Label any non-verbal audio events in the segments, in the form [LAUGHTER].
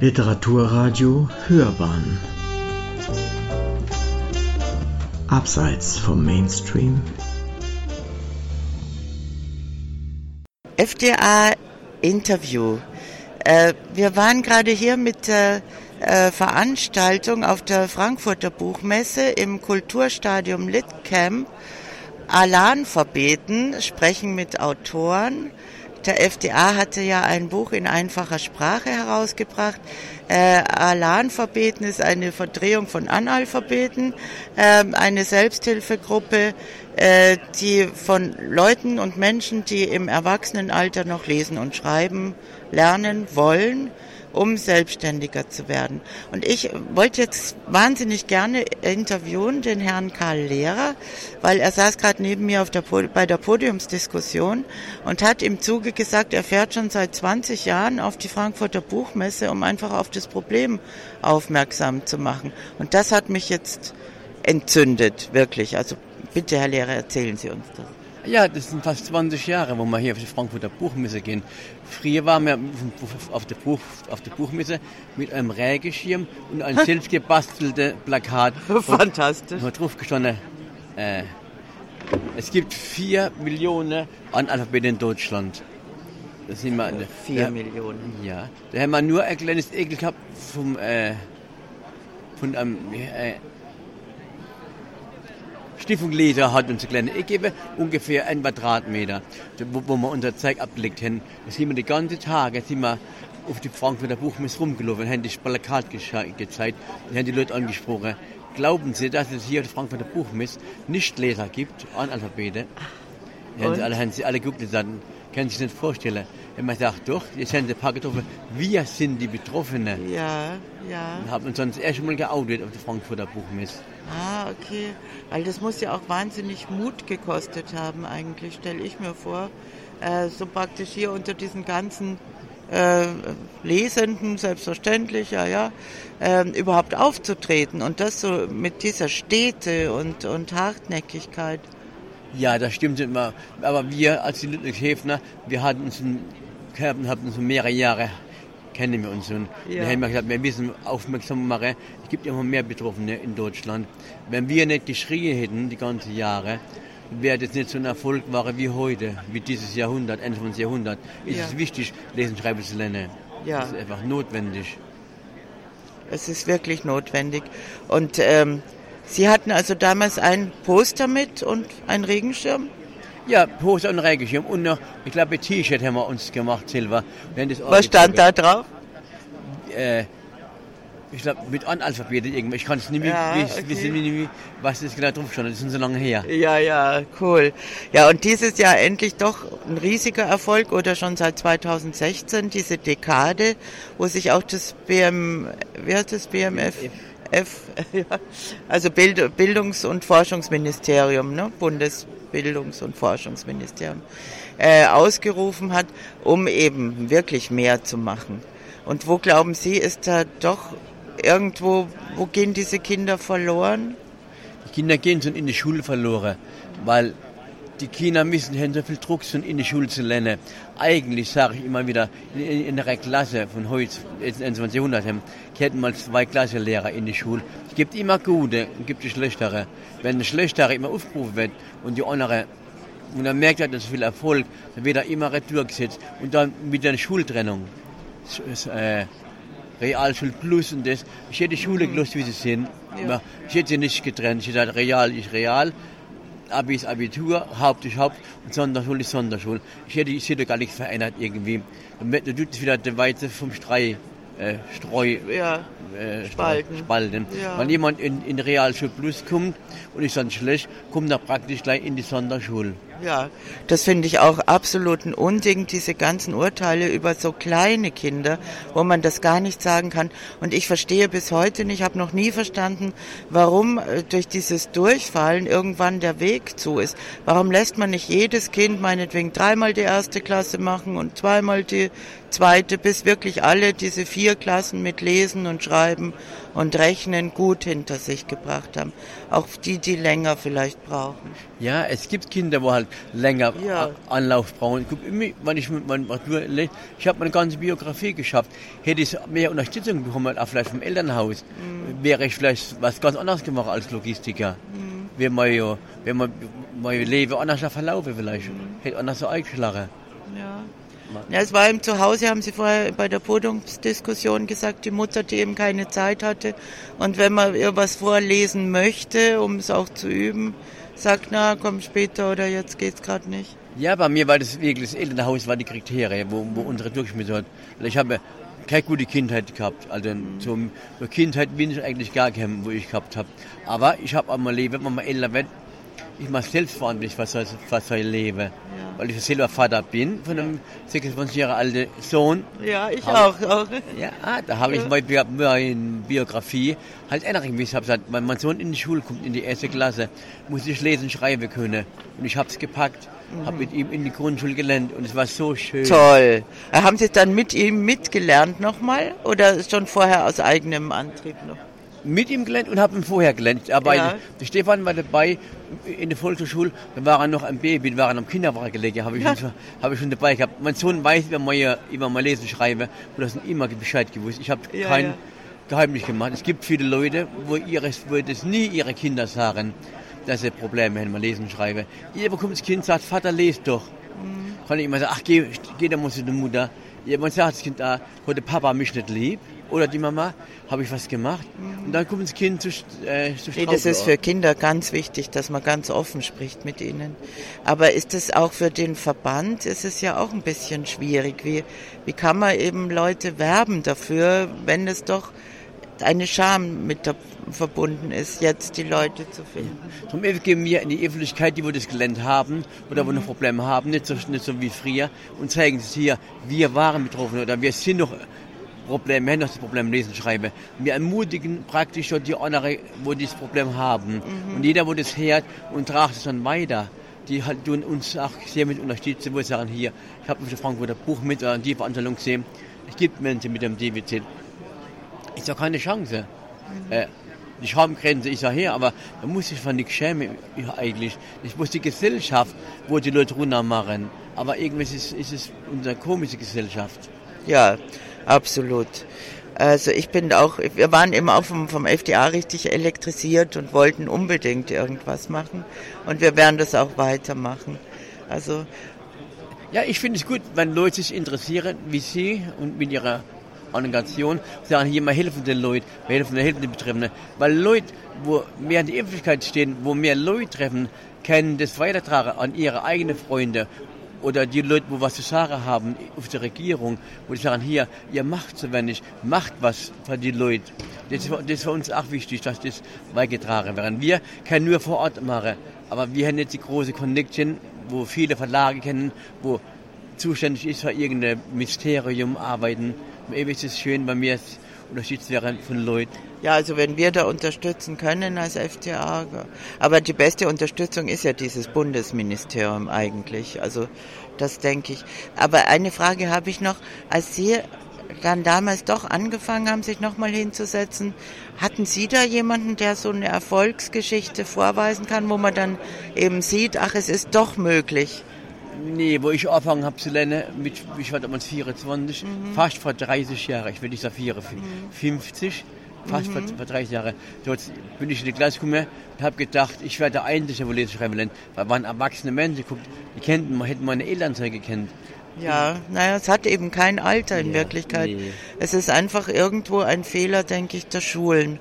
Literaturradio Hörbahn Abseits vom Mainstream FDA Interview. Äh, wir waren gerade hier mit der äh, Veranstaltung auf der Frankfurter Buchmesse im Kulturstadium Litcamp. Alan verbeten, sprechen mit Autoren. Der FDA hatte ja ein Buch in einfacher Sprache herausgebracht. Äh, Alanphabeten ist eine Verdrehung von Analphabeten, äh, eine Selbsthilfegruppe, äh, die von Leuten und Menschen, die im Erwachsenenalter noch lesen und schreiben lernen wollen, um selbstständiger zu werden. Und ich wollte jetzt wahnsinnig gerne interviewen den Herrn Karl Lehrer, weil er saß gerade neben mir auf der, bei der Podiumsdiskussion und hat im Zuge gesagt, er fährt schon seit 20 Jahren auf die Frankfurter Buchmesse, um einfach auf das Problem aufmerksam zu machen. Und das hat mich jetzt entzündet, wirklich. Also bitte, Herr Lehrer, erzählen Sie uns das. Ja, das sind fast 20 Jahre, wo wir hier auf die Frankfurter Buchmesse gehen. Früher waren wir auf der, Buch, auf der Buchmesse mit einem Rägeschirm und einem [LAUGHS] selbstgebastelten Plakat. [LAUGHS] Fantastisch. Wo drauf gestanden, äh, es gibt vier Millionen Analphabeten in Deutschland. Das sind wir, vier ja, Millionen. Ja. Da haben wir nur ein kleines Ekel gehabt vom, äh, von einem äh, Stiftung Leder hat uns eine kleine Ecke ungefähr ein Quadratmeter, wo, wo wir unser Zeug abgelegt haben. Da sind wir die ganze Tage sind wir auf die Frankfurter Buchmesse rumgelaufen und haben das Plakat gezeigt und haben die Leute angesprochen. Glauben Sie, dass es hier auf der Frankfurter Buchmesse nicht Leser gibt, Analphabete? Haben sie alle, haben sie alle geguckt und gesagt, können Sie sich nicht vorstellen. Wenn man sagt, doch, jetzt sind ein paar getroffen, wir sind die Betroffenen. Ja, ja. Wir haben uns sonst erst mal geoutet auf der Frankfurter Buchmesse. Ah, okay. Weil das muss ja auch wahnsinnig Mut gekostet haben, eigentlich, stelle ich mir vor. Äh, so praktisch hier unter diesen ganzen äh, Lesenden, selbstverständlich, ja, ja, äh, überhaupt aufzutreten und das so mit dieser Städte und, und Hartnäckigkeit. Ja, das stimmt immer. Aber wir als die Ludwigshäfner, wir hatten uns, hatten uns mehrere Jahre kennen wir uns. Und ja. wir haben gesagt, wir müssen aufmerksam machen. Es gibt immer mehr Betroffene in Deutschland. Wenn wir nicht geschrien hätten, die ganzen Jahre, wäre das nicht so ein Erfolg war wie heute, wie dieses Jahrhundert, Ende des Jahrhunderts. Ist ja. es wichtig, lesen, schreiben zu lernen. Ja. Das ist einfach notwendig. Es ist wirklich notwendig. Und ähm, Sie hatten also damals ein Poster mit und einen Regenschirm? Ja, Poster und Regenschirm und noch, ich glaube, ein T-Shirt haben wir uns gemacht, Silber. Was stand da drauf? Äh, ich glaube, mit Analphabeten irgendwie. Ich kann es nicht mehr ja, okay. wissen, wie, was das genau drauf stand. Das ist so lange her. Ja, ja, cool. Ja, und dieses Jahr endlich doch ein riesiger Erfolg oder schon seit 2016 diese Dekade, wo sich auch das BM, wie heißt das BMF? F, [LAUGHS] also Bild, Bildungs- und Forschungsministerium, ne? Bundesbildungs- und Forschungsministerium, äh, ausgerufen hat, um eben wirklich mehr zu machen. Und wo glauben Sie, ist da doch irgendwo, wo gehen diese Kinder verloren? Die Kinder gehen schon in die Schule verloren, weil die Kinder müssen haben so viel Druck, schon in die Schule zu lernen. Eigentlich sage ich immer wieder, in, in der Klasse von heute, in 20. Jahrhundert, hätten mal zwei Klassenlehrer in die Schule. Es gibt immer gute und gibt die schlechtere. Wenn der schlechtere immer aufgerufen wird und die andere und dann merkt er, dass viel Erfolg, dann wird er immer durchgesetzt. Und dann mit der Schultrennung, äh, Realschule Plus und das. Ich hätte die Schule gelöst, wie sie sind. Ja. Ich hätte sie nicht getrennt. Ich hätte gesagt, Real ist Real, Abi ist Abitur, Haupt ist Haupt und Sonderschule ist Sonderschule. Ich hätte, ich hätte gar nichts verändert irgendwie. Und dann tut es wieder der Weize vom Strei äh, Streu, ja, äh, Spalten. Spalten. Ja. Wenn jemand in, in Realschule Plus kommt und ist dann schlecht, kommt er praktisch gleich in die Sonderschule. Ja, das finde ich auch absolut ein Unding, diese ganzen Urteile über so kleine Kinder, wo man das gar nicht sagen kann. Und ich verstehe bis heute nicht, habe noch nie verstanden, warum äh, durch dieses Durchfallen irgendwann der Weg zu ist. Warum lässt man nicht jedes Kind meinetwegen dreimal die erste Klasse machen und zweimal die zweite, bis wirklich alle diese vier Klassen mit Lesen und Schreiben und Rechnen gut hinter sich gebracht haben. Auch die, die länger vielleicht brauchen. Ja, es gibt Kinder, wo halt länger Ja. Anlauf brauchen. Guck, wenn ich Matur, ich habe meine ganze Biografie geschafft, hätte ich mehr Unterstützung bekommen, auch vielleicht vom Elternhaus, Mhm. wäre ich vielleicht was ganz anderes gemacht als Logistiker. Mhm. Wäre mein, ja- wäre mein, mein Leben anders verlaufen vielleicht, Mhm. hätte anders so eingeschlagen. Ja. Ja, es war im Zuhause, haben Sie vorher bei der Podiumsdiskussion gesagt, die Mutter, die eben keine Zeit hatte. Und wenn man ihr was vorlesen möchte, um es auch zu üben, sagt, na, komm später oder jetzt geht's gerade nicht. Ja, bei mir war das wirklich, das Elternhaus war die Kriterien, wo, wo unsere durchgeschmissen hat. Ich habe keine gute Kindheit gehabt. Also zur Kindheit bin ich eigentlich gar kein, wo ich gehabt habe. Aber ich habe auch mal Leben, wenn man mal älter wird, ich mache selbstverantwortlich, was was ich leben. Weil ich selber Vater bin von einem 26 Jahre alten Sohn. Ja, ich Aber- auch. auch. Ja, da habe ich meine, meine Biografie halt ändert mich. Ich habe gesagt, wenn mein Sohn in die Schule kommt, in die erste Klasse, muss ich lesen, schreiben können. Und ich habe es gepackt, habe mit ihm in die Grundschule gelernt und es war so schön. Toll. Haben Sie dann mit ihm mitgelernt nochmal oder schon vorher aus eigenem Antrieb noch? Mit ihm gelernt und habe ihn vorher gelernt. Aber Ja. der Stefan war dabei in der Volkshochschule, da war er noch ein Baby, da war er am Kinderwagen gelegen, habe ich, Ja. schon, habe ich schon dabei gehabt. Mein Sohn weiß, wenn man ja immer mal lesen, schreiben, und das immer Bescheid gewusst. Ich habe Ja, kein ja. Geheimnis gemacht. Es gibt viele Leute, wo, ihre, wo das nie ihre Kinder sagen, dass sie Probleme haben, mal lesen und schreiben. Ihr bekommt das Kind, sagt, Vater, lest doch. Mhm. Kann ich immer sagen, ach, geh, geh da muss die Mutter. Jemand sagt das Kind, ah, heute Papa mich nicht lieb. Oder die Mama, habe ich was gemacht. Und dann kommt das Kind zu, äh, zu Nee, das ist für Kinder ganz wichtig, dass man ganz offen spricht mit ihnen. Aber ist es auch für den Verband, ist es ja auch ein bisschen schwierig. Wie, wie kann man eben Leute werben dafür, wenn es doch eine Scham mit da verbunden ist, jetzt die Leute zu finden? Zum Beispiel geben wir in die Öffentlichkeit, die wo das gelernt haben oder wo noch Probleme haben, nicht so, nicht so wie früher, und zeigen es hier, wir waren betroffen oder wir sind noch Probleme, wir haben noch das Problem Lesen, Schreiben. Wir ermutigen praktisch schon die anderen, wo dieses Problem haben. Und jeder, wo das hört und tragt es dann weiter. Die halt tun uns auch sehr mit unterstützen, wo sie sagen, hier, ich habe auf der Frankfurter Buch mit oder die Veranstaltung gesehen, es gibt Menschen mit dem Defizit. Ist doch keine Chance. Äh, die Schamgrenze ist ja her, aber da muss ich von nicht schämen ja, eigentlich. Ich muss die Gesellschaft, wo die Leute runter machen. Aber irgendwie ist es, ist es unsere komische Gesellschaft. Ja, absolut. Also ich bin auch, wir waren immer auch vom, vom FDA richtig elektrisiert und wollten unbedingt irgendwas machen. Und wir werden das auch weitermachen. Also Ja, ich finde es gut, wenn Leute sich interessieren, wie sie und mit ihrer Organisation sagen, hier, wir helfen den Leuten, wir helfen, wir helfen den Betreffenden. Weil Leute, wo mehr in der Öffentlichkeit stehen, wo mehr Leute treffen, können das weitertragen an ihre eigenen Freunde oder die Leute, wo was zu sagen haben auf der Regierung, wo die sagen, hier, ihr macht so wenig, macht was für die Leute. Das ist, das ist für uns auch wichtig, dass das beigetragen wird. Wir können nur vor Ort machen, aber wir haben jetzt die große Connection, wo viele Verlage kennen, wo zuständig ist für irgendein Mysterium arbeiten. Ewig ist es schön, bei mir unterstützt werden von Leuten. Ja, also wenn wir da unterstützen können als FTA, aber die beste Unterstützung ist ja dieses Bundesministerium eigentlich. Also das denke ich. Aber eine Frage habe ich noch, als Sie dann damals doch angefangen haben, sich nochmal hinzusetzen, hatten Sie da jemanden, der so eine Erfolgsgeschichte vorweisen kann, wo man dann eben sieht, ach, es ist doch möglich? Nee, wo ich angefangen habe zu lernen, mit, ich war damals 24, fast vor 30 Jahren, ich will nicht sagen 54, fast vor, vor 30 Jahren. Dort bin ich in die Klasse gekommen und habe gedacht, ich werde der Einzige, lernen. Weil waren erwachsene Menschen, guckt, die kennten, man hätten meine Eltern gekannt. Ja, naja, es hat eben kein Alter in Ja, Wirklichkeit. nee. Es ist einfach irgendwo ein Fehler, denke ich, der Schulen,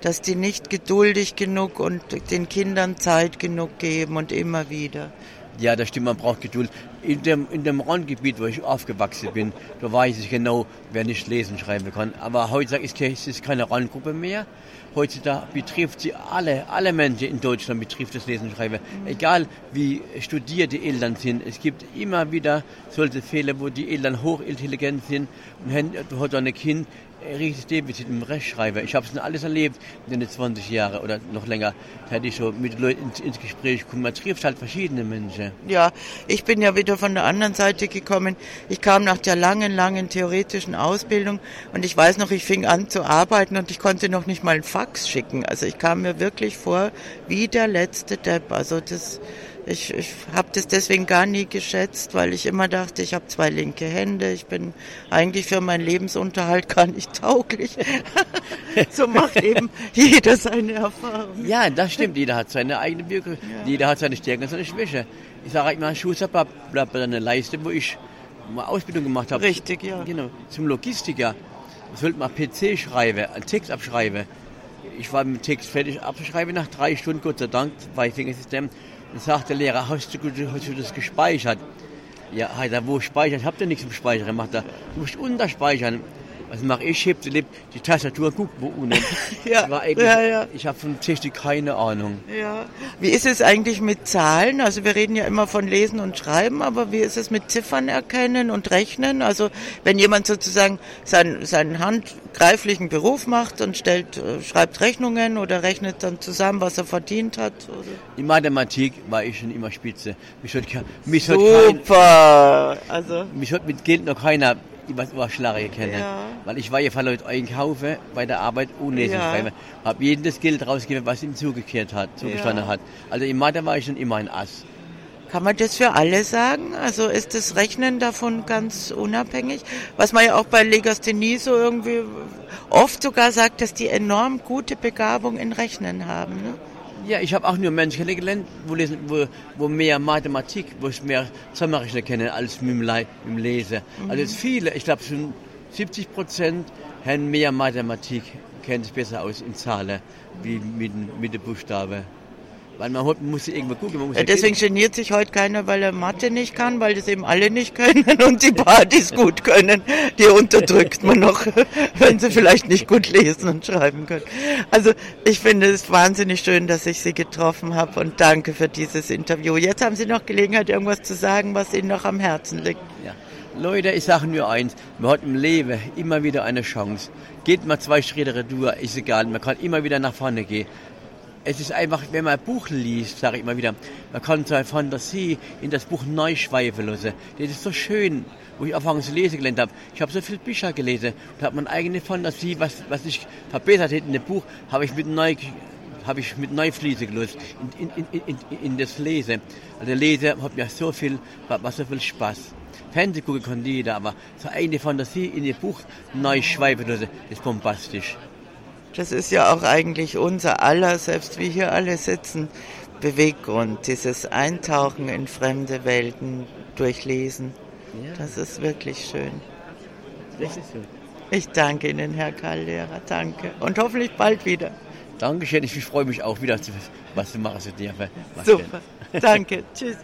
dass die nicht geduldig genug und den Kindern Zeit genug geben und immer wieder. Ja, das stimmt, man braucht Geduld. In dem, in dem Randgebiet, wo ich aufgewachsen bin, da weiß ich genau, wer nicht lesen schreiben kann. Aber heutzutage ist es ist keine Randgruppe mehr. Heutzutage betrifft sie alle, alle Menschen in Deutschland betrifft das Lesen und Schreiben. Egal wie studiert die Eltern sind. Es gibt immer wieder solche Fälle, wo die Eltern hochintelligent sind und haben, du hast ein Kind, ein richtiges Defizit im Rechtschreiben. Ich habe es alles erlebt in den 20 Jahren oder noch länger. Da hätte ich so mit Leuten ins, ins Gespräch gekommen. Man trifft halt verschiedene Menschen. Ja, ich bin ja wieder von der anderen Seite gekommen. Ich kam nach der langen, langen theoretischen Ausbildung und ich weiß noch, ich fing an zu arbeiten und ich konnte noch nicht mal einen Fax schicken. Also ich kam mir wirklich vor wie der letzte Depp. Also das, ich, ich habe das deswegen gar nie geschätzt, weil ich immer dachte, ich habe zwei linke Hände, ich bin eigentlich für meinen Lebensunterhalt gar nicht tauglich. [LAUGHS] so macht eben jeder seine Erfahrung. Ja, das stimmt. Jeder hat seine eigene Biografie, ja. jeder hat seine Stärken und seine Schwäche. Ich sage immer, Schuster bleibt bei einer Leiste, wo ich mal Ausbildung gemacht habe. Richtig, ja. Genau, zum Logistiker. Ich sollte mal PC schreiben, einen Text abschreiben. Ich war mit dem Text fertig abzuschreiben, nach drei Stunden, Gott sei Dank, weil ich System. Dann sagt der Lehrer, hast du, hast du das gespeichert? Ja, hat er, wo speichern? Ich habe da nichts im Speichern. Macht er, du musst unterspeichern. Was mache ich? Heb die Tastatur, guck wo unten. [LAUGHS] ja, ja, ja. Ich habe von Technik keine Ahnung. Ja. Wie ist es eigentlich mit Zahlen? Also wir reden ja immer von Lesen und Schreiben, aber wie ist es mit Ziffern erkennen und Rechnen? Also wenn jemand sozusagen seinen, seinen handgreiflichen Beruf macht und stellt, äh, schreibt Rechnungen oder rechnet dann zusammen, was er verdient hat? Oder? In Mathematik war ich schon immer spitze. Mich hat, mich Super! Kein, also mich hat mit Geld noch keiner was Überschläge kenne. Ja. Weil ich war ja von Leuten einkaufen bei der Arbeit ohne ja. Habe jedem das Geld rausgegeben, was ihm zugekehrt hat, zugestanden ja. hat. Also im Mathe war ich schon immer ein Ass. Kann man das für alle sagen? Also ist das Rechnen davon ganz unabhängig? Was man ja auch bei Legasthenie so irgendwie oft sogar sagt, dass die enorm gute Begabung in Rechnen haben. Ne? Ja, ich habe auch nur Menschen kennengelernt, wo, lesen, wo, wo mehr Mathematik, wo ich mehr Zusammenrechnen kenne als mit dem, mit dem Lesen. Mhm. Also viele, ich glaube schon 70 Prozent haben mehr Mathematik, kennen sich besser aus in Zahlen wie mit, mit den Buchstaben. Weil man muss irgendwo gucken. Ja, deswegen geniert sich heute keiner, weil er Mathe nicht kann, weil das eben alle nicht [LAUGHS] können und die Partys gut können. Die unterdrückt man noch, [LAUGHS] wenn sie vielleicht nicht gut lesen und schreiben können. Also ich finde es wahnsinnig schön, dass ich Sie getroffen habe und danke für dieses Interview. Jetzt haben Sie noch Gelegenheit, irgendwas zu sagen, was Ihnen noch am Herzen liegt. Ja. Leute, ich sage nur eins, man hat im Leben immer wieder eine Chance. Geht mal zwei Schritte retour, ist egal, man kann immer wieder nach vorne gehen es ist einfach, wenn man ein Buch liest, sage ich immer wieder, man kann seine Fantasie in das Buch neu schweifen lassen. Das ist so schön, wo ich anfangs zu lesen gelernt habe. Ich habe so viele Bücher gelesen und habe meine eigene Fantasie, was, was ich verbessert hätte in dem Buch, habe ich mit neu habe ich mit neu fließen gelöst in, in, in, in, in das Lesen. Also Lesen hat mir so viel, macht so viel Spaß. Fernsehen gucken kann jeder, aber so eine Fantasie in dem Buch neu schweifen lassen, ist bombastisch. Das ist ja auch eigentlich unser aller, selbst wie hier alle sitzen, Beweggrund, dieses Eintauchen in fremde Welten durchlesen. Ja. Das ist wirklich schön. Ich danke Ihnen, Herr Karl-Lehrer, danke. Und hoffentlich bald wieder. Dankeschön, ich freue mich auch wieder, was zu machen zu dürfen. Super, danke, tschüss.